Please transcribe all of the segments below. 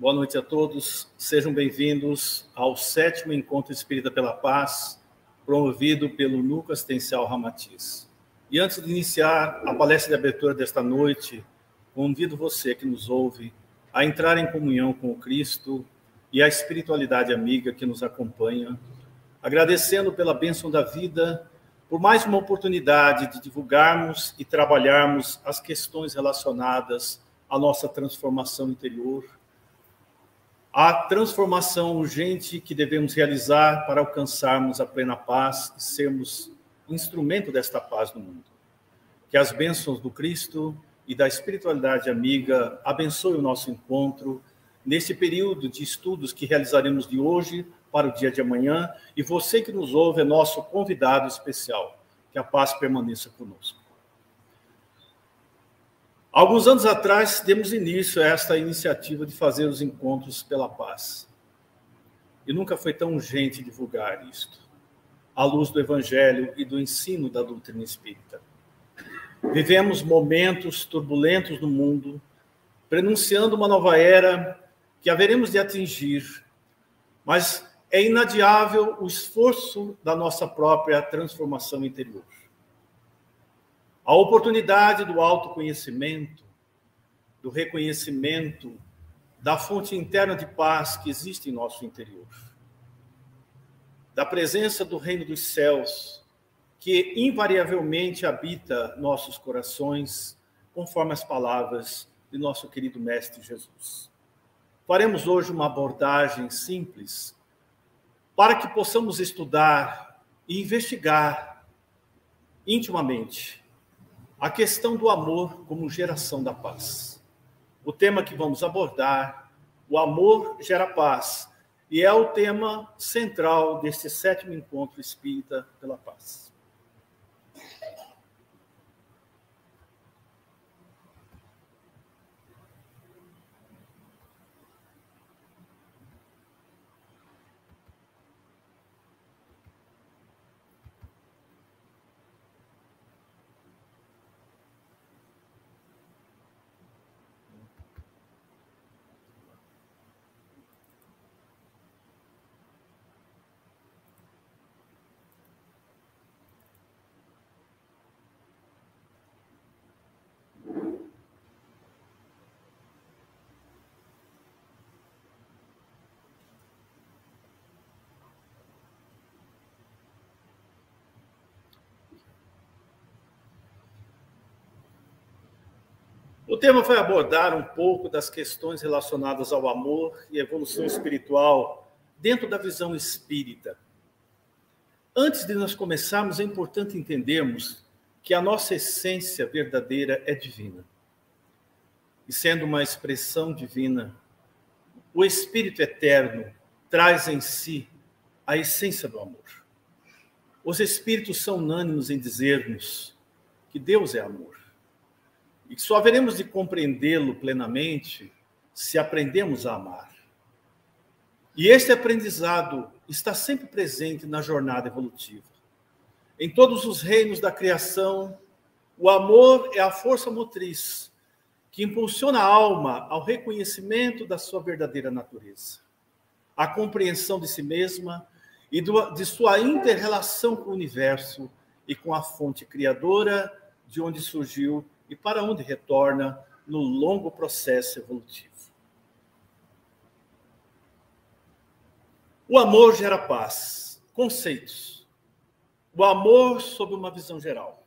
Boa noite a todos. Sejam bem-vindos ao sétimo Encontro Espírita pela Paz, promovido pelo Núcleo Assistencial Ramatiz. E antes de iniciar a palestra de abertura desta noite, convido você que nos ouve a entrar em comunhão com o Cristo e a espiritualidade amiga que nos acompanha, agradecendo pela bênção da vida, por mais uma oportunidade de divulgarmos e trabalharmos as questões relacionadas à nossa transformação interior a transformação urgente que devemos realizar para alcançarmos a plena paz e sermos instrumento desta paz no mundo. Que as bênçãos do Cristo e da espiritualidade amiga abençoe o nosso encontro nesse período de estudos que realizaremos de hoje para o dia de amanhã. E você que nos ouve é nosso convidado especial. Que a paz permaneça conosco. Alguns anos atrás, demos início a esta iniciativa de fazer os encontros pela paz. E nunca foi tão urgente divulgar isto, à luz do Evangelho e do ensino da doutrina espírita. Vivemos momentos turbulentos no mundo, prenunciando uma nova era que haveremos de atingir, mas é inadiável o esforço da nossa própria transformação interior. A oportunidade do autoconhecimento, do reconhecimento da fonte interna de paz que existe em nosso interior, da presença do reino dos céus, que invariavelmente habita nossos corações, conforme as palavras de nosso querido Mestre Jesus. Faremos hoje uma abordagem simples para que possamos estudar e investigar intimamente a questão do amor como geração da paz. O tema que vamos abordar, o amor gera paz, e é o tema central deste sétimo encontro espírita pela paz. O tema vai abordar um pouco das questões relacionadas ao amor e evolução espiritual dentro da visão espírita. Antes de nós começarmos, é importante entendermos que a nossa essência verdadeira é divina. E sendo uma expressão divina, o Espírito Eterno traz em si a essência do amor. Os Espíritos são unânimes em dizer-nos que Deus é amor. E só haveremos de compreendê-lo plenamente se aprendemos a amar. E este aprendizado está sempre presente na jornada evolutiva. Em todos os reinos da criação, o amor é a força motriz que impulsiona a alma ao reconhecimento da sua verdadeira natureza, à compreensão de si mesma e de sua inter-relação com o universo e com a fonte criadora de onde surgiu e para onde retorna no longo processo evolutivo. O amor gera paz. Conceitos. O amor sob uma visão geral.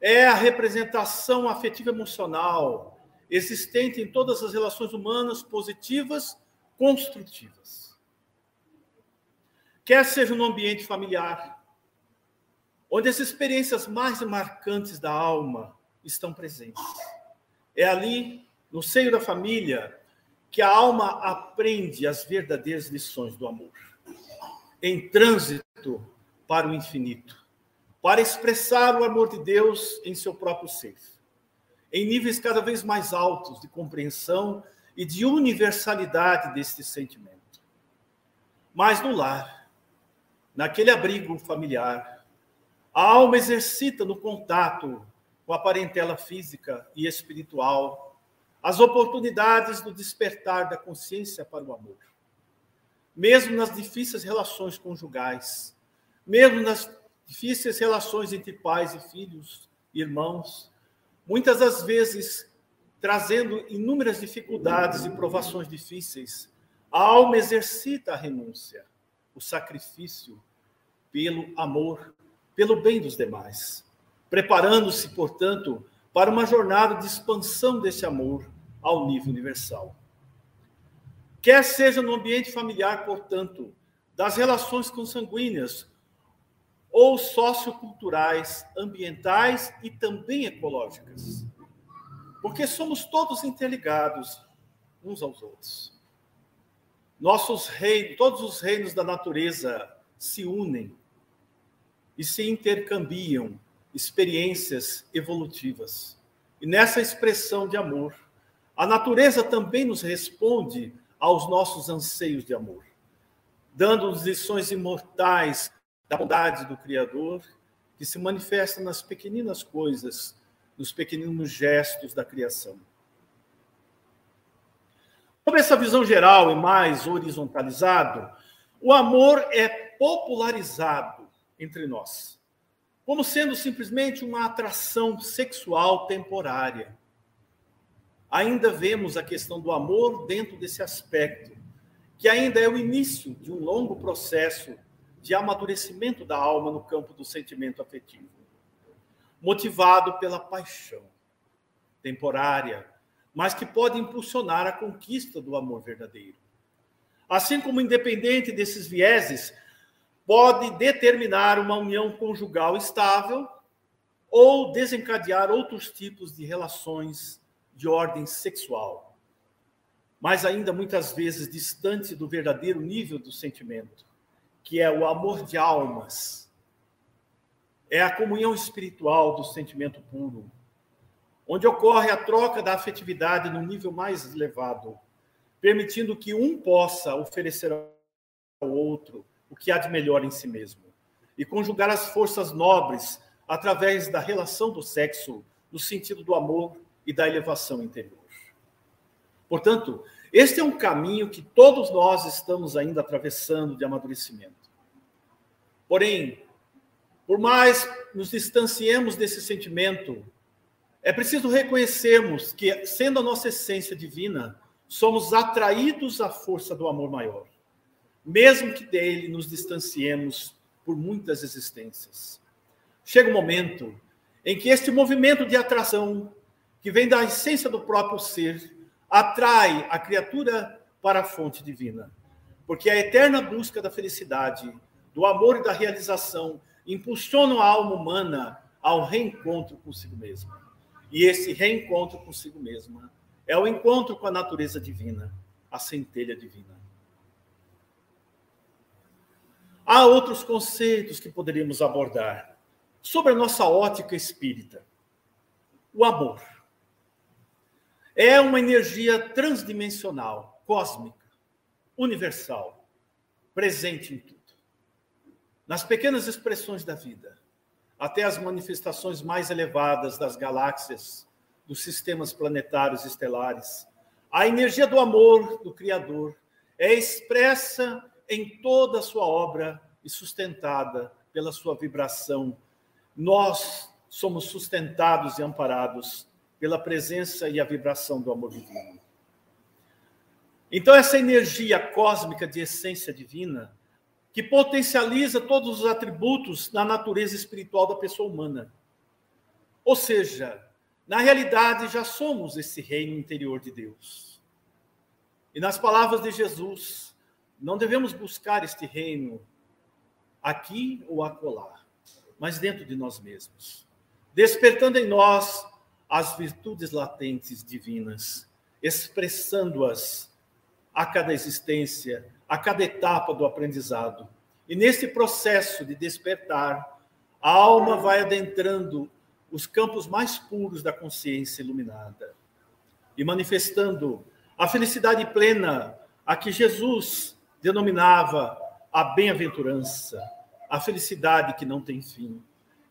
É a representação afetiva emocional existente em todas as relações humanas positivas, construtivas. Quer seja no ambiente familiar, onde as experiências mais marcantes da alma estão presentes. É ali, no seio da família, que a alma aprende as verdadeiras lições do amor. Em trânsito para o infinito, para expressar o amor de Deus em seu próprio ser, em níveis cada vez mais altos de compreensão e de universalidade deste sentimento. Mas no lar, naquele abrigo familiar, a alma exercita no contato com a parentela física e espiritual, as oportunidades do despertar da consciência para o amor. Mesmo nas difíceis relações conjugais, mesmo nas difíceis relações entre pais e filhos, irmãos, muitas das vezes trazendo inúmeras dificuldades e provações difíceis, a alma exercita a renúncia, o sacrifício pelo amor, pelo bem dos demais, preparando-se, portanto, para uma jornada de expansão desse amor ao nível universal. Quer seja no ambiente familiar, portanto, das relações consanguíneas ou socioculturais, ambientais e também ecológicas. Porque somos todos interligados uns aos outros. Nossos reinos, todos os reinos da natureza se unem e se intercambiam experiências evolutivas. E nessa expressão de amor, a natureza também nos responde aos nossos anseios de amor, dando-nos lições imortais da bondade do Criador, que se manifesta nas pequeninas coisas, nos pequeninos gestos da criação. Sobre essa visão geral e mais horizontalizado, o amor é popularizado entre nós, como sendo simplesmente uma atração sexual temporária. Ainda vemos a questão do amor dentro desse aspecto, que ainda é o início de um longo processo de amadurecimento da alma no campo do sentimento afetivo, motivado pela paixão temporária, mas que pode impulsionar a conquista do amor verdadeiro. Assim como independente desses vieses, pode determinar uma união conjugal estável ou desencadear outros tipos de relações de ordem sexual, mas ainda muitas vezes distante do verdadeiro nível do sentimento que é o amor de almas, é a comunhão espiritual do sentimento puro, onde ocorre a troca da afetividade no nível mais elevado, permitindo que um possa oferecer ao outro o que há de melhor em si mesmo e conjugar as forças nobres através da relação do sexo no sentido do amor e da elevação interior. Portanto, este é um caminho que todos nós estamos ainda atravessando de amadurecimento. Porém, por mais nos distanciemos desse sentimento, é preciso reconhecermos que, sendo a nossa essência divina, somos atraídos à força do amor maior, mesmo que dele nos distanciemos por muitas existências. Chega um momento em que este movimento de atração, que vem da essência do próprio ser, atrai a criatura para a fonte divina, porque a eterna busca da felicidade do amor e da realização impulsionam a alma humana ao reencontro consigo mesma. E esse reencontro consigo mesma é o encontro com a natureza divina, a centelha divina. Há outros conceitos que poderíamos abordar sobre a nossa ótica espírita. O amor é uma energia transdimensional, cósmica, universal, presente em tudo nas pequenas expressões da vida, até as manifestações mais elevadas das galáxias, dos sistemas planetários estelares. A energia do amor do Criador é expressa em toda a sua obra e sustentada pela sua vibração. Nós somos sustentados e amparados pela presença e a vibração do amor divino. Então, essa energia cósmica de essência divina que potencializa todos os atributos na natureza espiritual da pessoa humana. Ou seja, na realidade já somos esse reino interior de Deus. E nas palavras de Jesus, não devemos buscar este reino aqui ou acolá, mas dentro de nós mesmos, despertando em nós as virtudes latentes divinas, expressando-as a cada existência, a cada etapa do aprendizado. E nesse processo de despertar, a alma vai adentrando os campos mais puros da consciência iluminada e manifestando a felicidade plena a que Jesus denominava a bem-aventurança, a felicidade que não tem fim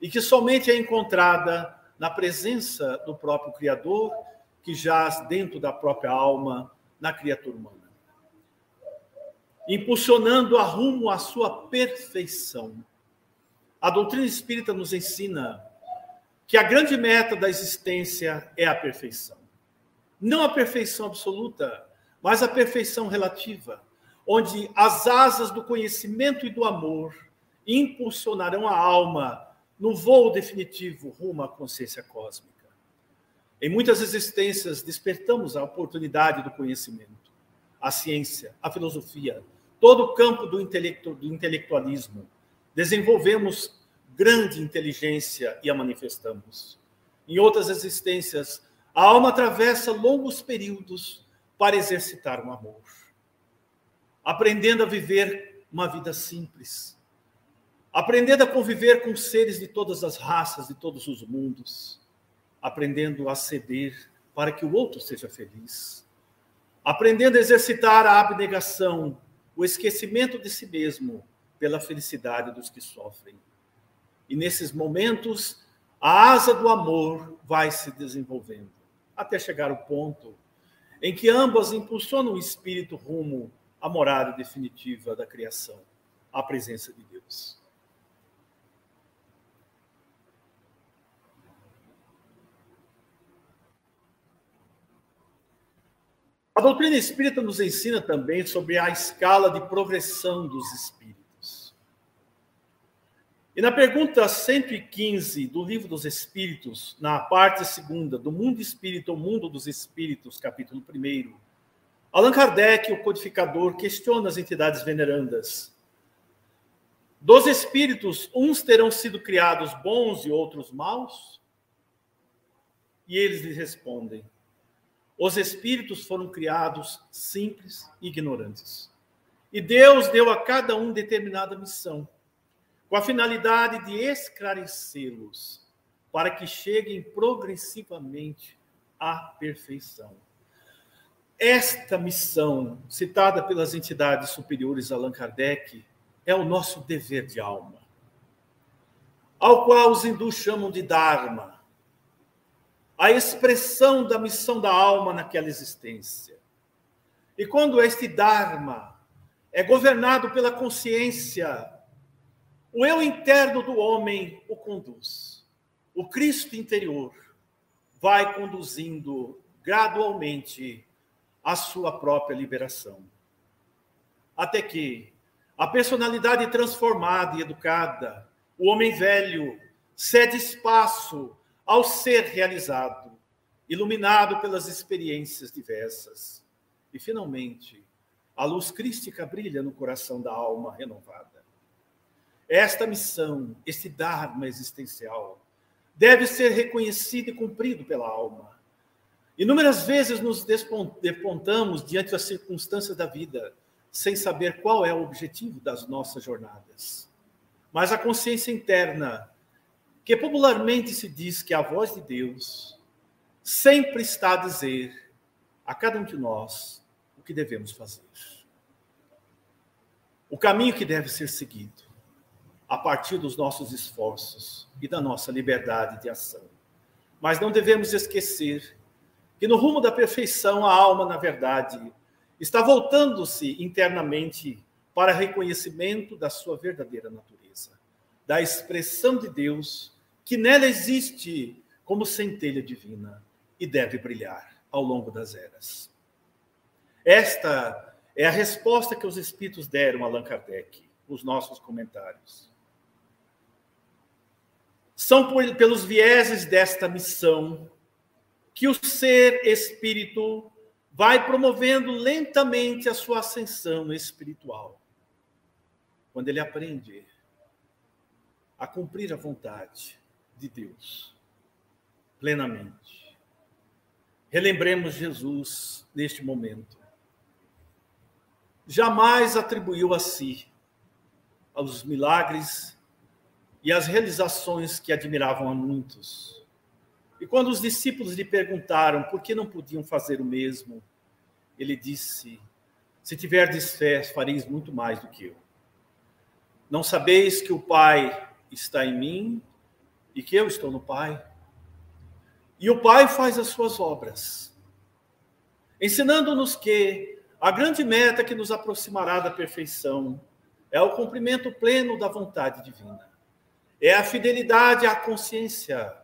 e que somente é encontrada na presença do próprio Criador, que jaz dentro da própria alma, na criatura humana, impulsionando a rumo à sua perfeição. A doutrina espírita nos ensina que a grande meta da existência é a perfeição. Não a perfeição absoluta, mas a perfeição relativa, onde as asas do conhecimento e do amor impulsionarão a alma no voo definitivo rumo à consciência cósmica. Em muitas existências, despertamos a oportunidade do conhecimento, a ciência, a filosofia, todo o campo do, do intelectualismo. Desenvolvemos grande inteligência e a manifestamos. Em outras existências, a alma atravessa longos períodos para exercitar o amor, aprendendo a viver uma vida simples, aprendendo a conviver com seres de todas as raças, de todos os mundos, aprendendo a ceder para que o outro seja feliz, aprendendo a exercitar a abnegação, o esquecimento de si mesmo pela felicidade dos que sofrem. E nesses momentos, a asa do amor vai se desenvolvendo, até chegar ao ponto em que ambas impulsionam o espírito rumo à morada definitiva da criação, à presença de Deus. A doutrina espírita nos ensina também sobre a escala de progressão dos espíritos. E na pergunta 115 do Livro dos Espíritos, na parte segunda, do Mundo Espírito ou Mundo dos Espíritos, capítulo 1, Allan Kardec, o codificador, questiona as entidades venerandas. Dos espíritos, uns terão sido criados bons e outros maus? E eles lhe respondem: os espíritos foram criados simples e ignorantes. E Deus deu a cada um determinada missão, com a finalidade de esclarecê-los, para que cheguem progressivamente à perfeição. Esta missão, citada pelas entidades superiores Allan Kardec, é o nosso dever de alma, ao qual os hindus chamam de Dharma, a expressão da missão da alma naquela existência. E quando este Dharma é governado pela consciência, o eu interno do homem o conduz. O Cristo interior vai conduzindo gradualmente a sua própria liberação. Até que a personalidade transformada e educada, o homem velho, cede espaço ao ser realizado, iluminado pelas experiências diversas. E, finalmente, a luz crística brilha no coração da alma renovada. Esta missão, este Dharma existencial, deve ser reconhecido e cumprido pela alma. Inúmeras vezes nos depontamos diante das circunstâncias da vida, sem saber qual é o objetivo das nossas jornadas. Mas a consciência interna que popularmente se diz que a voz de Deus sempre está a dizer a cada um de nós o que devemos fazer. O caminho que deve ser seguido a partir dos nossos esforços e da nossa liberdade de ação. Mas não devemos esquecer que no rumo da perfeição a alma, na verdade, está voltando-se internamente para reconhecimento da sua verdadeira natureza, da expressão de Deus que nela existe como centelha divina e deve brilhar ao longo das eras. Esta é a resposta que os espíritos deram a Allan Kardec, os nossos comentários. São por, pelos vieses desta missão que o ser espírito vai promovendo lentamente a sua ascensão espiritual. Quando ele aprende a cumprir a vontade, de Deus, plenamente. Relembremos Jesus neste momento. Jamais atribuiu a si os milagres e as realizações que admiravam a muitos. E quando os discípulos lhe perguntaram por que não podiam fazer o mesmo, ele disse: Se tiverdes fé, fareis muito mais do que eu. Não sabeis que o Pai está em mim e que eu estou no Pai. E o Pai faz as suas obras. ensinando-nos que a grande meta que nos aproximará da perfeição é o cumprimento pleno da vontade divina. É a fidelidade à consciência,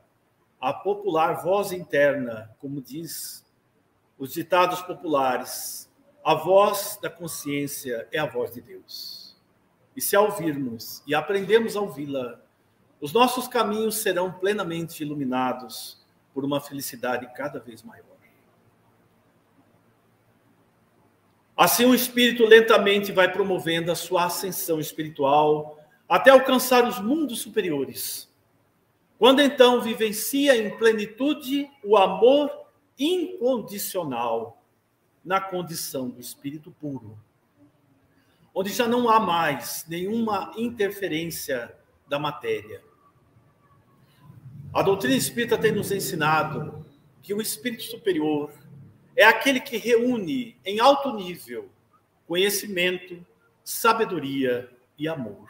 à popular voz interna, como diz os ditados populares. A voz da consciência é a voz de Deus. E se a ouvirmos e aprendemos a ouvi-la, os nossos caminhos serão plenamente iluminados por uma felicidade cada vez maior. Assim, o espírito lentamente vai promovendo a sua ascensão espiritual até alcançar os mundos superiores. Quando então vivencia em plenitude o amor incondicional na condição do espírito puro, onde já não há mais nenhuma interferência da matéria. A doutrina espírita tem nos ensinado que o espírito superior é aquele que reúne em alto nível conhecimento, sabedoria e amor.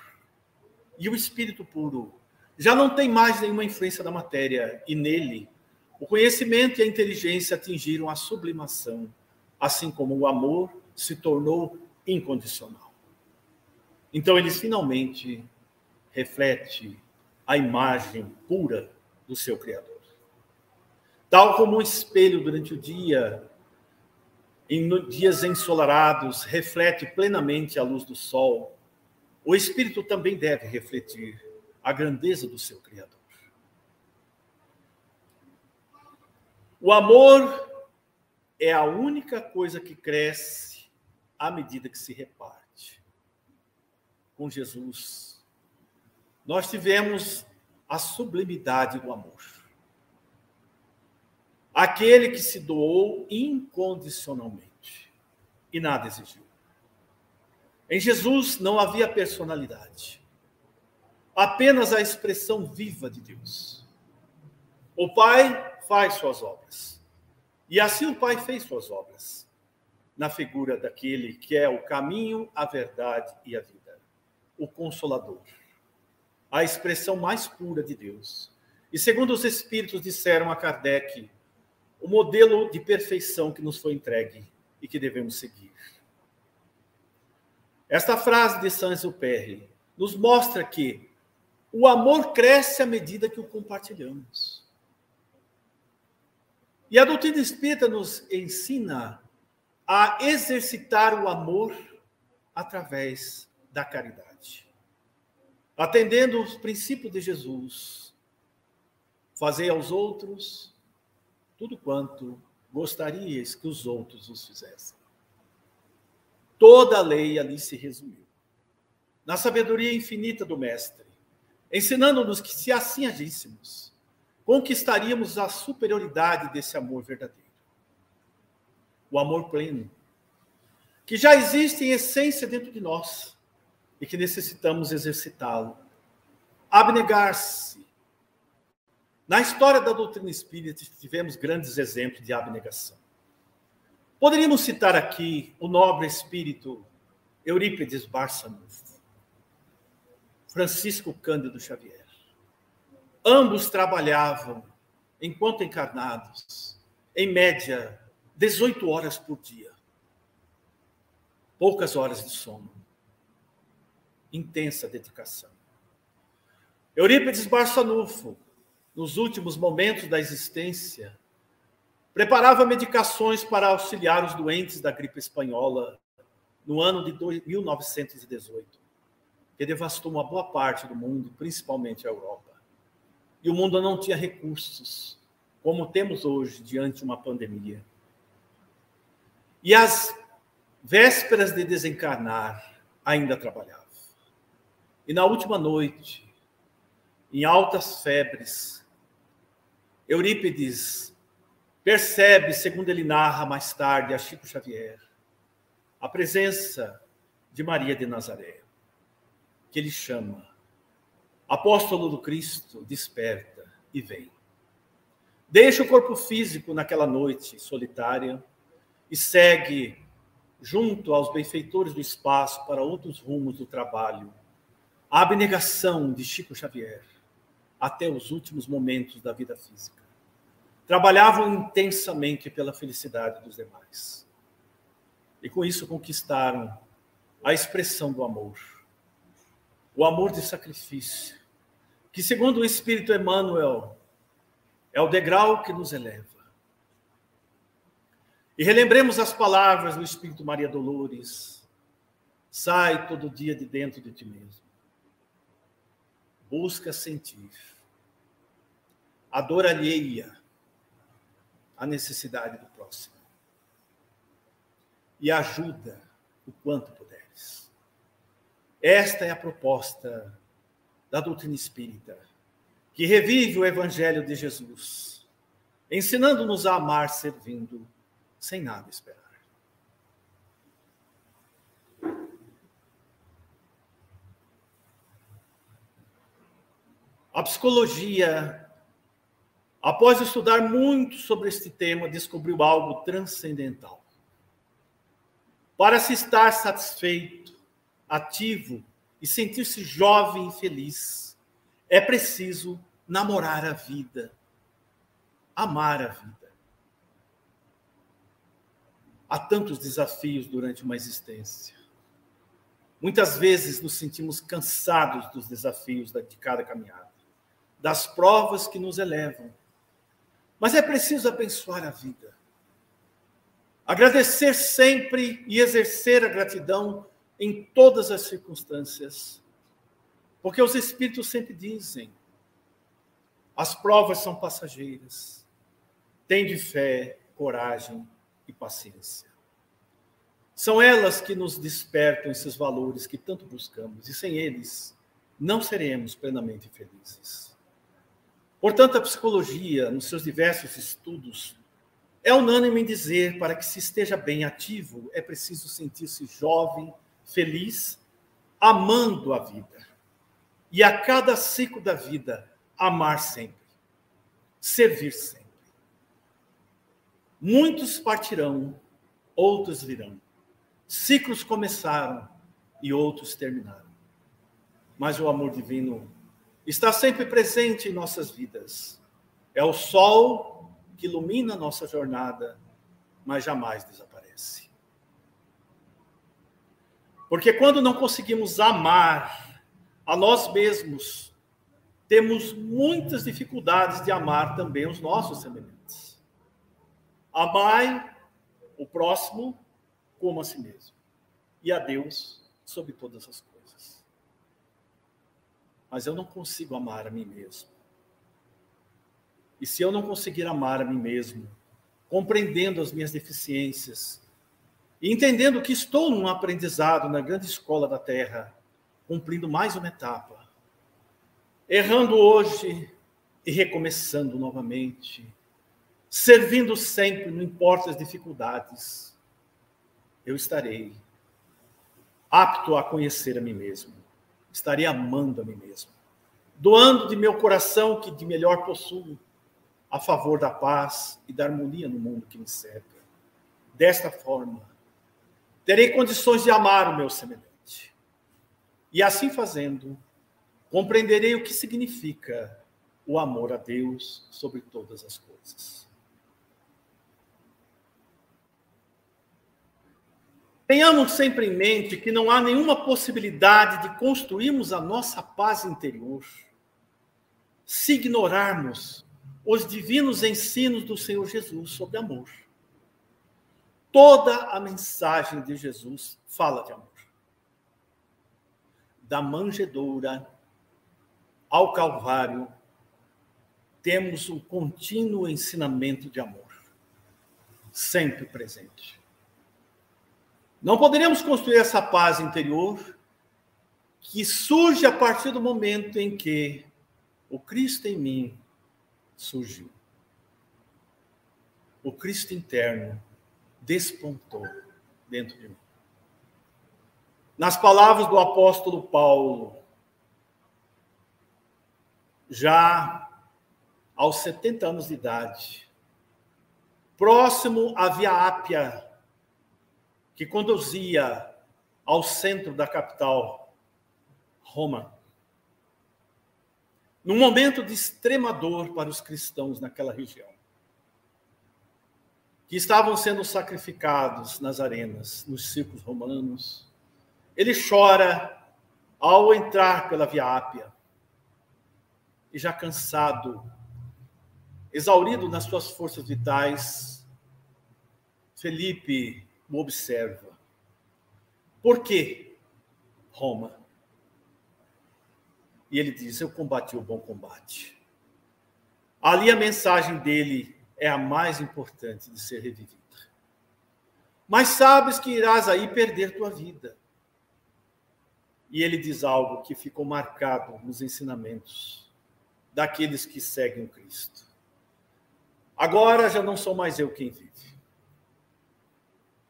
E o espírito puro já não tem mais nenhuma influência da matéria, e nele o conhecimento e a inteligência atingiram a sublimação, assim como o amor se tornou incondicional. Então ele finalmente reflete a imagem pura do seu Criador. Tal como um espelho durante o dia em dias ensolarados, reflete plenamente a luz do sol, o espírito também deve refletir a grandeza do seu Criador. O amor é a única coisa que cresce à medida que se reparte. Com Jesus, nós tivemos a sublimidade do amor aquele que se doou incondicionalmente e nada exigiu. Em Jesus não havia personalidade, apenas a expressão viva de Deus. O Pai faz suas obras, e assim o Pai fez suas obras, na figura daquele que é o caminho, a verdade e a vida, o Consolador, a expressão mais pura de Deus. E segundo os Espíritos disseram a Kardec, o modelo de perfeição que nos foi entregue e que devemos seguir. Esta frase de Saint-Exupéry nos mostra que o amor cresce à medida que o compartilhamos. E a doutrina espírita nos ensina a exercitar o amor através da caridade. Atendendo os princípios de Jesus, fazer aos outros tudo quanto gostarias que os outros os fizessem. Toda a lei ali se resumiu. Na sabedoria infinita do Mestre, ensinando-nos que, se assim agíssemos, conquistaríamos a superioridade desse amor verdadeiro. O amor pleno, que já existe em essência dentro de nós e que necessitamos exercitá-lo. Abnegar-se na história da doutrina espírita, tivemos grandes exemplos de abnegação. Poderíamos citar aqui o nobre espírito Eurípides Barçanufo, Francisco Cândido Xavier. Ambos trabalhavam, enquanto encarnados, em média, 18 horas por dia. Poucas horas de sono. Intensa dedicação. Eurípides Barçanufo nos últimos momentos da existência, preparava medicações para auxiliar os doentes da gripe espanhola no ano de 1918, que devastou uma boa parte do mundo, principalmente a Europa. E o mundo não tinha recursos, como temos hoje, diante de uma pandemia. E às vésperas de desencarnar, ainda trabalhava. E na última noite, em altas febres, Eurípides percebe, segundo ele narra mais tarde a Chico Xavier, a presença de Maria de Nazaré, que ele chama, apóstolo do Cristo, desperta e vem. Deixa o corpo físico naquela noite solitária e segue junto aos benfeitores do espaço para outros rumos do trabalho. A abnegação de Chico Xavier até os últimos momentos da vida física. trabalhavam intensamente pela felicidade dos demais. E com isso conquistaram a expressão do amor. O amor de sacrifício, que segundo o Espírito Emmanuel, é o degrau que nos eleva. E relembremos as palavras do Espírito Maria Dolores: sai todo dia de dentro de ti mesmo. Busca sentir a dor alheia, a necessidade do próximo. E ajuda o quanto puderes. Esta é a proposta da doutrina espírita, que revive o Evangelho de Jesus, ensinando-nos a amar servindo sem nada esperar. A psicologia, após estudar muito sobre este tema, descobriu algo transcendental. Para se estar satisfeito, ativo e sentir-se jovem e feliz, é preciso namorar a vida, amar a vida. Há tantos desafios durante uma existência. Muitas vezes nos sentimos cansados dos desafios de cada caminhada, das provas que nos elevam. Mas é preciso abençoar a vida. Agradecer sempre e exercer a gratidão em todas as circunstâncias. Porque os Espíritos sempre dizem: as provas são passageiras. Tem de fé, coragem e paciência. São elas que nos despertam esses valores que tanto buscamos, e sem eles não seremos plenamente felizes. Portanto, a psicologia, nos seus diversos estudos, é unânime em dizer para que se esteja bem ativo, é preciso sentir-se jovem, feliz, amando a vida. E a cada ciclo da vida, amar sempre, servir sempre. Muitos partirão, outros virão. Ciclos começaram e outros terminaram. Mas o amor divino está sempre presente em nossas vidas. É o sol que ilumina nossa jornada, mas jamais desaparece. Porque quando não conseguimos amar a nós mesmos, temos muitas dificuldades de amar também os nossos semelhantes. Amai o próximo como a si mesmo. E a Deus sobre todas as coisas. Mas eu não consigo amar a mim mesmo. E se eu não conseguir amar a mim mesmo, compreendendo as minhas deficiências, e entendendo que estou num aprendizado na grande escola da terra, cumprindo mais uma etapa, errando hoje e recomeçando novamente, servindo sempre, não importa as dificuldades, eu estarei apto a conhecer a mim mesmo, estarei amando a mim mesmo, doando de meu coração que de melhor possuo a favor da paz e da harmonia no mundo que me cerca. Desta forma, terei condições de amar o meu semelhante. E assim fazendo, compreenderei o que significa o amor a Deus sobre todas as coisas. Tenhamos sempre em mente que não há nenhuma possibilidade de construirmos a nossa paz interior se ignorarmos os divinos ensinos do Senhor Jesus sobre amor. Toda a mensagem de Jesus fala de amor. Da manjedoura ao Calvário, temos um contínuo ensinamento de amor, sempre presente. Não poderíamos construir essa paz interior que surge a partir do momento em que o Cristo em mim surgiu. O Cristo interno despontou dentro de mim. Nas palavras do apóstolo Paulo, já aos 70 anos de idade, próximo à Via Ápia, que conduzia ao centro da capital, Roma. Num momento de extrema dor para os cristãos naquela região. Que estavam sendo sacrificados nas arenas, nos circos romanos. Ele chora ao entrar pela Via Ápia. E já cansado, exaurido nas suas forças vitais, Felipe o observa. Por quê, Roma? E ele diz: Eu combati o bom combate. Ali a mensagem dele é a mais importante de ser revivida. Mas sabes que irás aí perder tua vida. E ele diz algo que ficou marcado nos ensinamentos daqueles que seguem Cristo. Agora já não sou mais eu quem vive,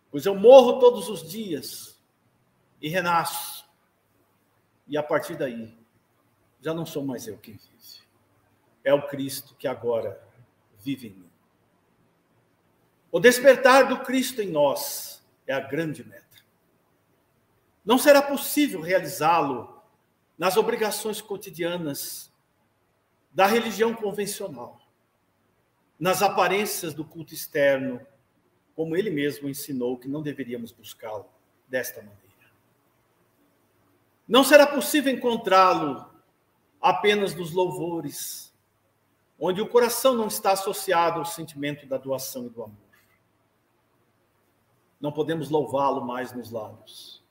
pois eu morro todos os dias e renasço. E a partir daí, já não sou mais eu quem vive. É o Cristo que agora vive em mim. O despertar do Cristo em nós é a grande meta. Não será possível realizá-lo nas obrigações cotidianas da religião convencional, nas aparências do culto externo, como ele mesmo ensinou que não deveríamos buscá-lo desta maneira. Não será possível encontrá-lo apenas nos louvores, onde o coração não está associado ao sentimento da doação e do amor. Não podemos louvá-lo mais nos lábios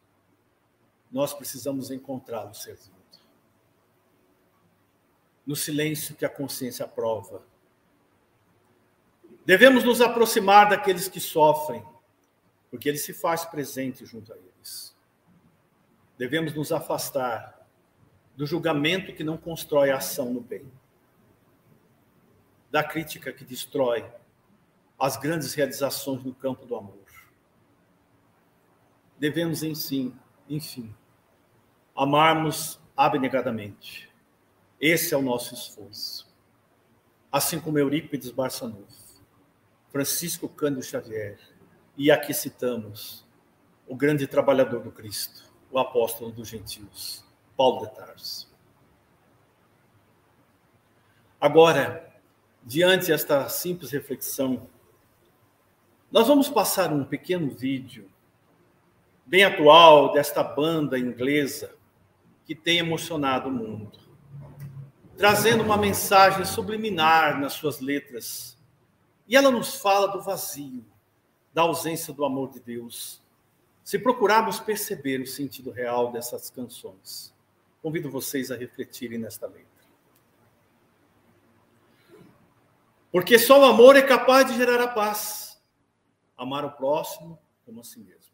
nós precisamos encontrá-lo servindo. No silêncio que a consciência prova. Devemos nos aproximar daqueles que sofrem, porque ele se faz presente junto a eles. Devemos nos afastar do julgamento que não constrói a ação no bem, da crítica que destrói as grandes realizações no campo do amor. Devemos, enfim, enfim, amarmos abnegadamente. Esse é o nosso esforço. Assim como Eurípides Barçanufo, Francisco Cândido Xavier, e aqui citamos o grande trabalhador do Cristo, o apóstolo dos gentios, Paulo de Tarso. Agora, diante desta simples reflexão, nós vamos passar um pequeno vídeo bem atual desta banda inglesa que tem emocionado o mundo, trazendo uma mensagem subliminar nas suas letras. E ela nos fala do vazio, da ausência do amor de Deus. Se procurarmos perceber o sentido real dessas canções, convido vocês a refletirem nesta letra. Porque só o amor é capaz de gerar a paz. Amar o próximo como a si mesmo.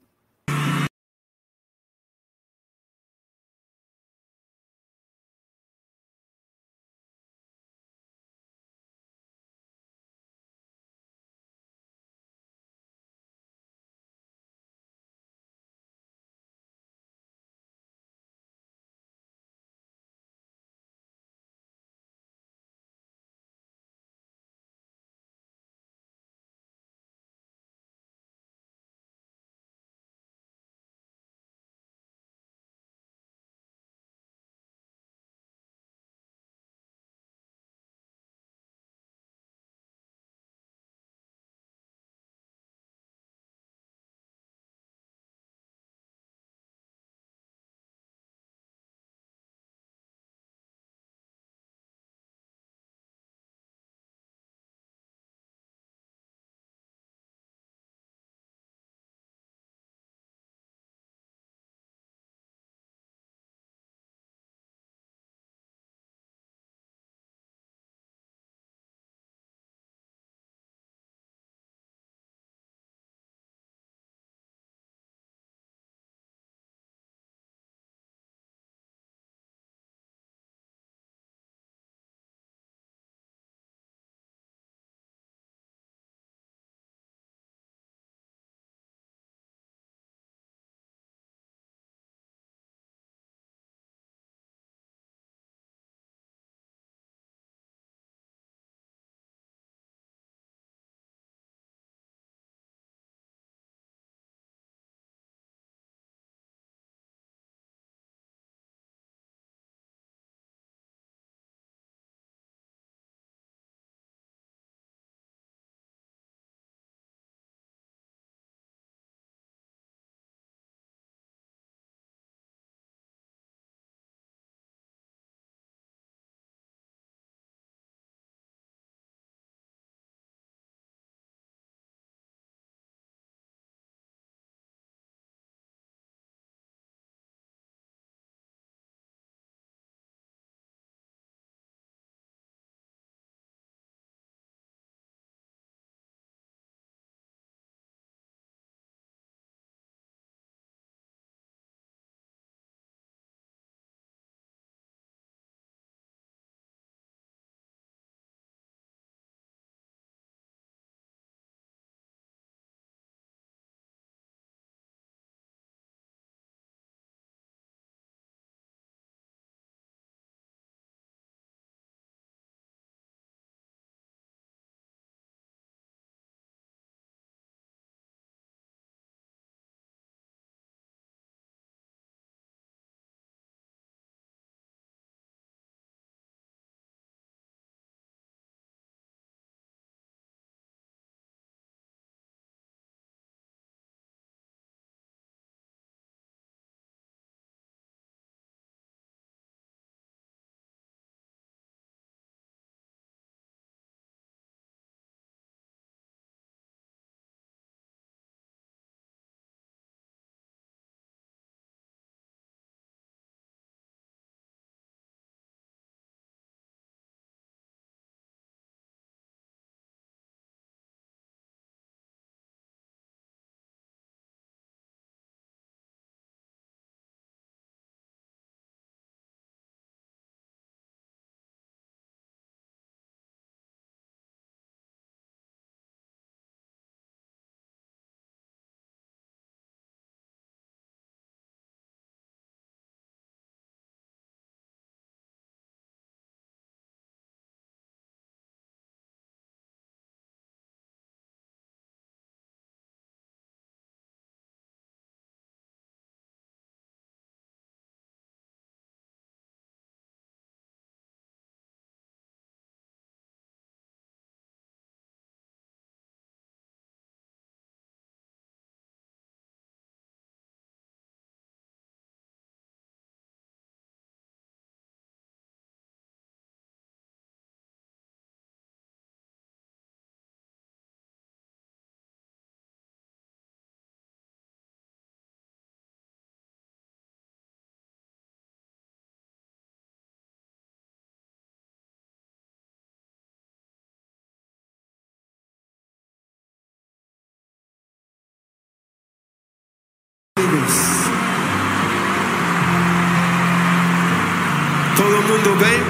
Todo mundo bem?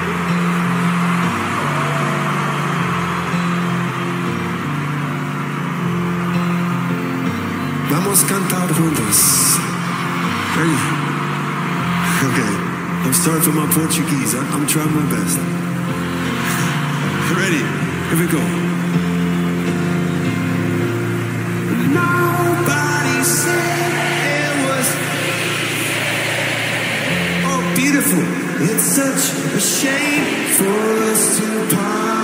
Vamos cantar juntos. Ready? Okay. I'm starting from my Portuguese. I'm trying my best. Ready? Here we go. Beautiful. It's such a shame for us to part.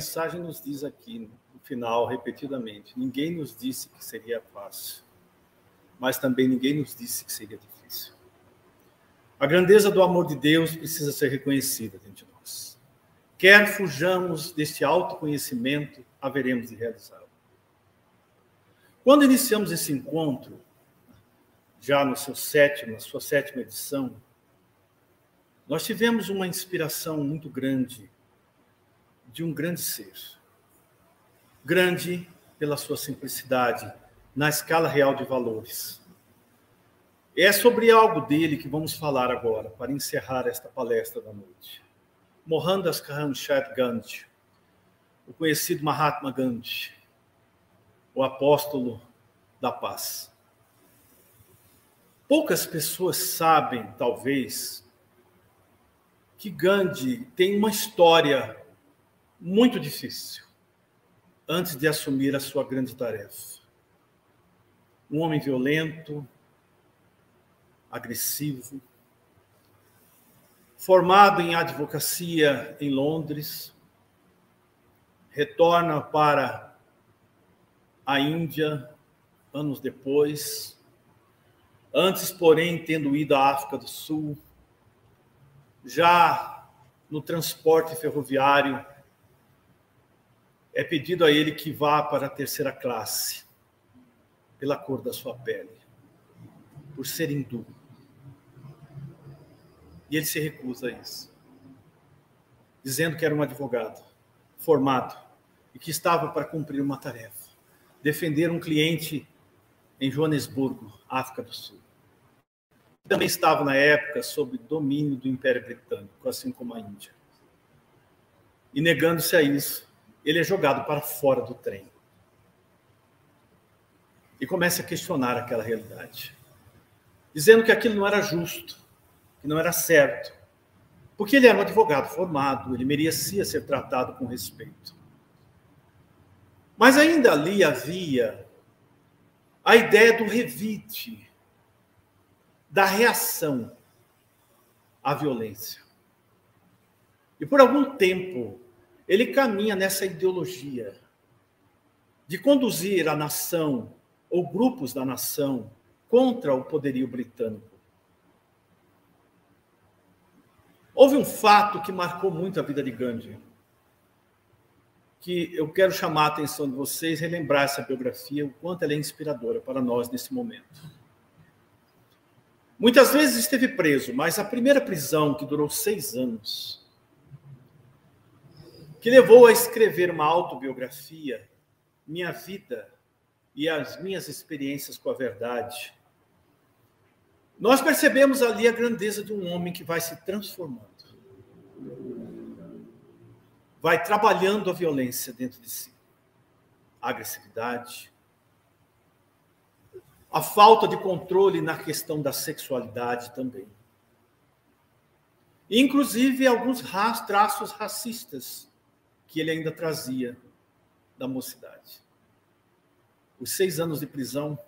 Mensagem nos diz aqui, no final, repetidamente: ninguém nos disse que seria fácil, mas também ninguém nos disse que seria difícil. A grandeza do amor de Deus precisa ser reconhecida dentro de nós. Quer fujamos deste autoconhecimento, haveremos de realizá-lo. Quando iniciamos esse encontro, já no seu sétimo, sua sétima edição, nós tivemos uma inspiração muito grande de um grande ser. Grande pela sua simplicidade, na escala real de valores. É sobre algo dele que vamos falar agora, para encerrar esta palestra da noite. Mohandas Karamchand Gandhi, o conhecido Mahatma Gandhi, o apóstolo da paz. Poucas pessoas sabem, talvez, que Gandhi tem uma história muito difícil antes de assumir a sua grande tarefa. Um homem violento, agressivo, formado em advocacia em Londres, retorna para a Índia anos depois, antes, porém, tendo ido à África do Sul, já no transporte ferroviário, é pedido a ele que vá para a terceira classe, pela cor da sua pele, por ser hindu. E ele se recusa a isso, dizendo que era um advogado formado e que estava para cumprir uma tarefa: defender um cliente em Joanesburgo, África do Sul. Também estava na época sob domínio do Império Britânico, assim como a Índia. E negando-se a isso, ele é jogado para fora do trem. E começa a questionar aquela realidade, dizendo que aquilo não era justo, que não era certo, porque ele era um advogado formado, ele merecia ser tratado com respeito. Mas ainda ali havia a ideia do revite, da reação à violência. E por algum tempo, ele caminha nessa ideologia de conduzir a nação ou grupos da nação contra o poderio britânico. Houve um fato que marcou muito a vida de Gandhi, que eu quero chamar a atenção de vocês, relembrar essa biografia, o quanto ela é inspiradora para nós nesse momento. Muitas vezes esteve preso, mas a primeira prisão, que durou seis anos, que levou a escrever uma autobiografia, Minha Vida e as Minhas Experiências com a Verdade, nós percebemos ali a grandeza de um homem que vai se transformando, vai trabalhando a violência dentro de si, a agressividade, a falta de controle na questão da sexualidade também. Inclusive alguns traços racistas que ele ainda trazia da mocidade. Os seis anos de prisão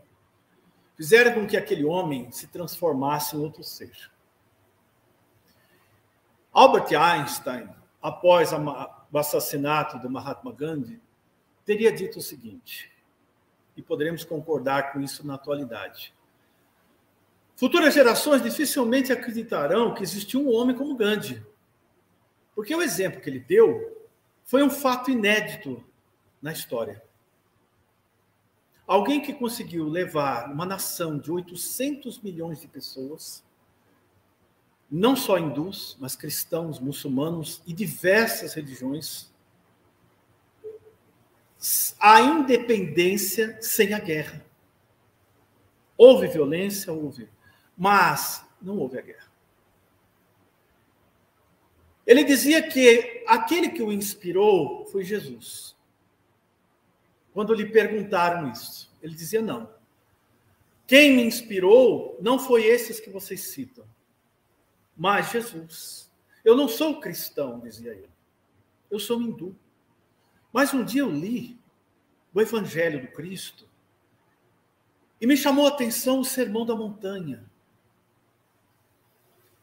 fizeram com que aquele homem se transformasse em outro ser. Albert Einstein, após o assassinato do Mahatma Gandhi, teria dito o seguinte, e poderemos concordar com isso na atualidade. Futuras gerações dificilmente acreditarão que existiu um homem como Gandhi, porque o exemplo que ele deu foi um fato inédito na história. Alguém que conseguiu levar uma nação de 800 milhões de pessoas, não só hindus, mas cristãos, muçulmanos e diversas religiões, à independência sem a guerra. Houve violência, houve, mas não houve a guerra. Ele dizia que aquele que o inspirou foi Jesus. Quando lhe perguntaram isso, ele dizia: não. Quem me inspirou não foi esses que vocês citam, mas Jesus. Eu não sou cristão, dizia ele. Eu sou hindu. Mas um dia eu li o Evangelho do Cristo e me chamou a atenção o Sermão da Montanha,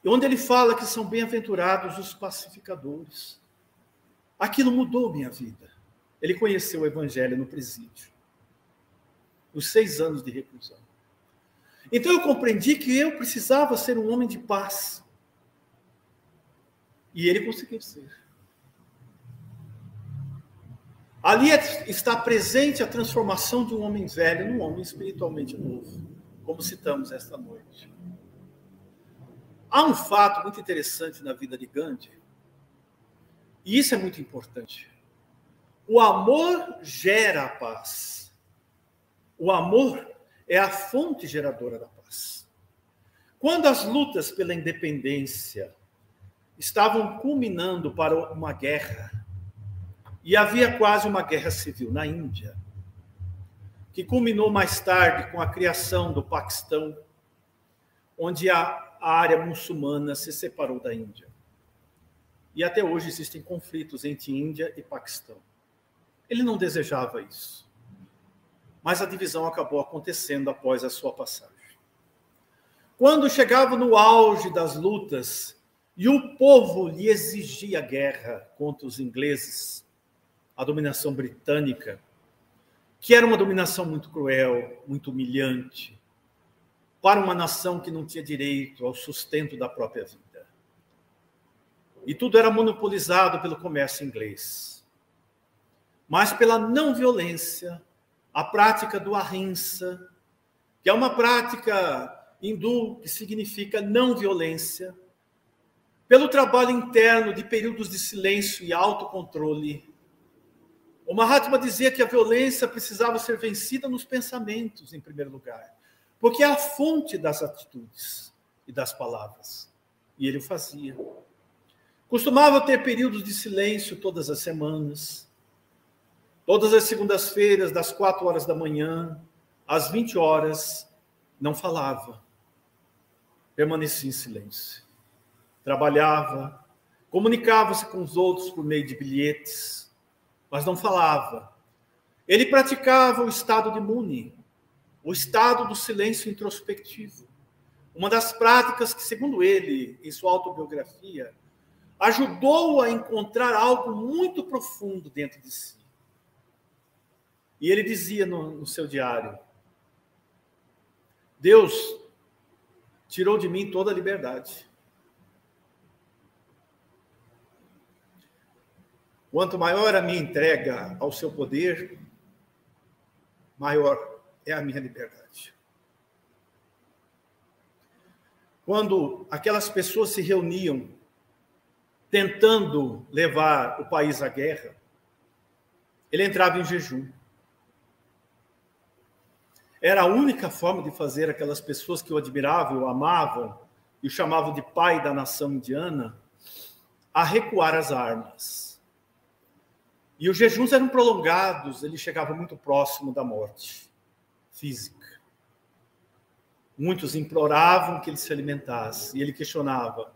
onde ele fala que são bem-aventurados os pacificadores. Aquilo mudou minha vida. Ele conheceu o Evangelho no presídio, nos seis anos de reclusão. Então eu compreendi que eu precisava ser um homem de paz. E ele conseguiu ser. Ali é, está presente a transformação de um homem velho num homem espiritualmente novo, como citamos esta noite. Há um fato muito interessante na vida de Gandhi, e isso é muito importante. O amor gera a paz. O amor é a fonte geradora da paz. Quando as lutas pela independência estavam culminando para uma guerra, e havia quase uma guerra civil na Índia, que culminou mais tarde com a criação do Paquistão, onde a, a área muçulmana se separou da Índia. E até hoje existem conflitos entre Índia e Paquistão. Ele não desejava isso. Mas a divisão acabou acontecendo após a sua passagem. Quando chegava no auge das lutas e o povo lhe exigia guerra contra os ingleses, a dominação britânica, que era uma dominação muito cruel, muito humilhante, para uma nação que não tinha direito ao sustento da própria vida. E tudo era monopolizado pelo comércio inglês. Mas pela não violência, a prática do ahimsa, que é uma prática hindu que significa não violência, pelo trabalho interno de períodos de silêncio e autocontrole, o Mahatma dizia que a violência precisava ser vencida nos pensamentos, em primeiro lugar, porque é a fonte das atitudes e das palavras. E ele o fazia. Costumava ter períodos de silêncio todas as semanas, todas as segundas-feiras, das quatro horas da manhã às 20 horas, não falava, permanecia em silêncio. Trabalhava, comunicava-se com os outros por meio de bilhetes, mas não falava. Ele praticava o estado de Muni, o estado do silêncio introspectivo. Uma das práticas que, segundo ele, em sua autobiografia, ajudou a encontrar algo muito profundo dentro de si. E ele dizia no, no seu diário: Deus tirou de mim toda a liberdade. Quanto maior a minha entrega ao seu poder, maior é a minha liberdade. Quando aquelas pessoas se reuniam tentando levar o país à guerra, ele entrava em jejum. Era a única forma de fazer aquelas pessoas que o admiravam, o amavam e o chamavam de pai da nação indiana a recuar as armas e os jejuns eram prolongados, ele chegava muito próximo da morte física. Muitos imploravam que ele se alimentasse, e ele questionava: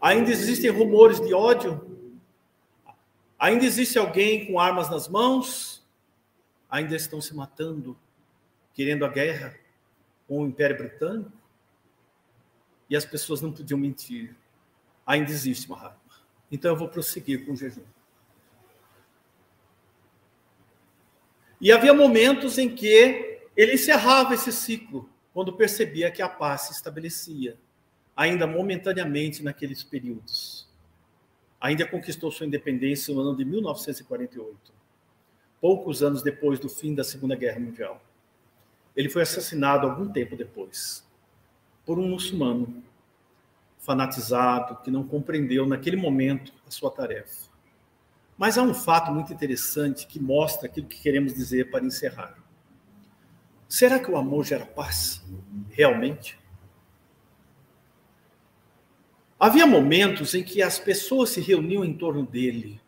ainda existem rumores de ódio? Ainda existe alguém com armas nas mãos? Ainda estão se matando, querendo a guerra com o Império Britânico? E as pessoas não podiam mentir. Ainda existe uma arma. Então eu vou prosseguir com o jejum. E havia momentos em que Ele encerrava esse ciclo quando percebia que a paz se estabelecia, ainda momentaneamente naqueles períodos. Ainda conquistou sua independência no ano de 1948, poucos anos depois do fim da Segunda Guerra Mundial. Ele foi assassinado algum tempo depois por um muçulmano fanatizado que não compreendeu naquele momento a sua tarefa. Mas há um fato muito interessante que mostra aquilo que queremos dizer para encerrar. Será que o amor gera paz? Realmente? Havia momentos em que as pessoas se reuniam em torno dele,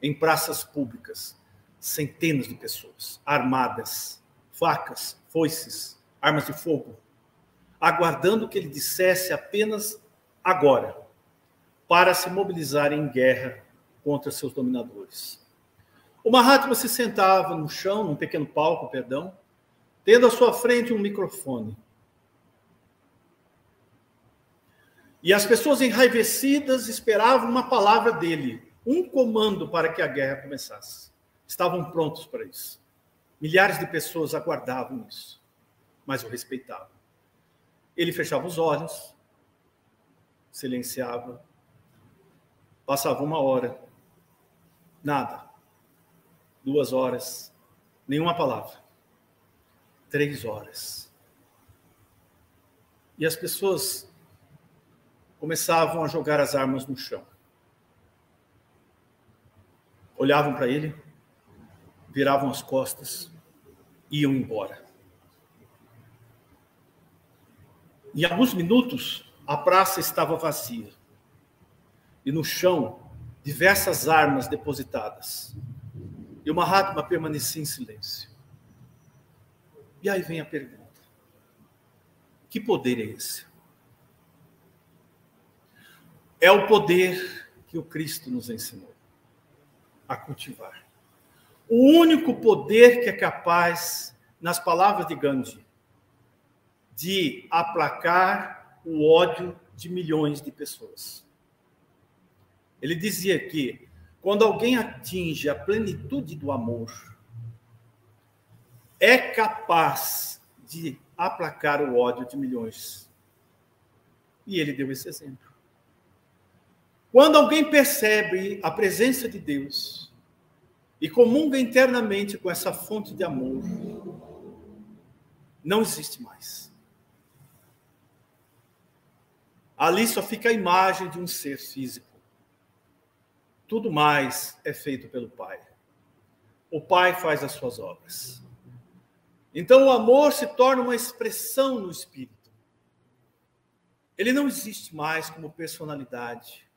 em praças públicas, centenas de pessoas, armadas, facas, foices, armas de fogo, aguardando que ele dissesse apenas agora, para se mobilizar em guerra contra seus dominadores. O Mahatma se sentava no chão, num pequeno palco, perdão, tendo à sua frente um microfone. E as pessoas enraivecidas esperavam uma palavra dele, um comando para que a guerra começasse. Estavam prontos para isso. Milhares de pessoas aguardavam isso, mas o respeitavam. Ele fechava os olhos, silenciava, passava uma hora, nada. Duas horas, nenhuma palavra. Três horas. E as pessoas começavam a jogar as armas no chão. Olhavam para ele, viravam as costas, iam embora. Em alguns minutos, a praça estava vazia. E no chão, diversas armas depositadas. E o Mahatma permanecia em silêncio. E aí vem a pergunta: que poder é esse? É o poder que o Cristo nos ensinou a cultivar. O único poder que é capaz, nas palavras de Gandhi, de aplacar o ódio de milhões de pessoas. Ele dizia que quando alguém atinge a plenitude do amor, é capaz de aplacar o ódio de milhões. E ele deu esse exemplo. Quando alguém percebe a presença de Deus e comunga internamente com essa fonte de amor, não existe mais. Ali só fica a imagem de um ser físico. Tudo mais é feito pelo Pai. O Pai faz as suas obras. Então o amor se torna uma expressão no espírito. Ele não existe mais como personalidade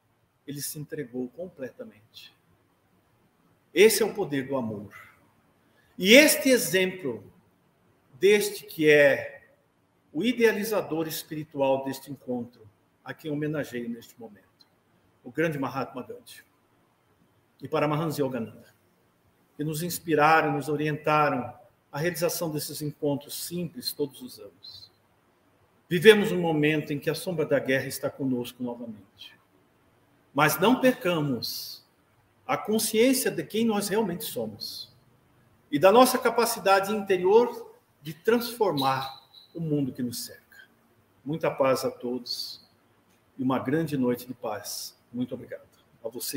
ele se entregou completamente. Esse é o poder do amor. E este exemplo deste que é o idealizador espiritual deste encontro, a quem homenageio neste momento, o grande Mahatma Gandhi. E para Mahansi Yogananda, que nos inspiraram, nos orientaram à realização desses encontros simples todos os anos. Vivemos um momento em que a sombra da guerra está conosco novamente. Mas não percamos a consciência de quem nós realmente somos e da nossa capacidade interior de transformar o mundo que nos cerca. Muita paz a todos e uma grande noite de paz. Muito obrigado. A você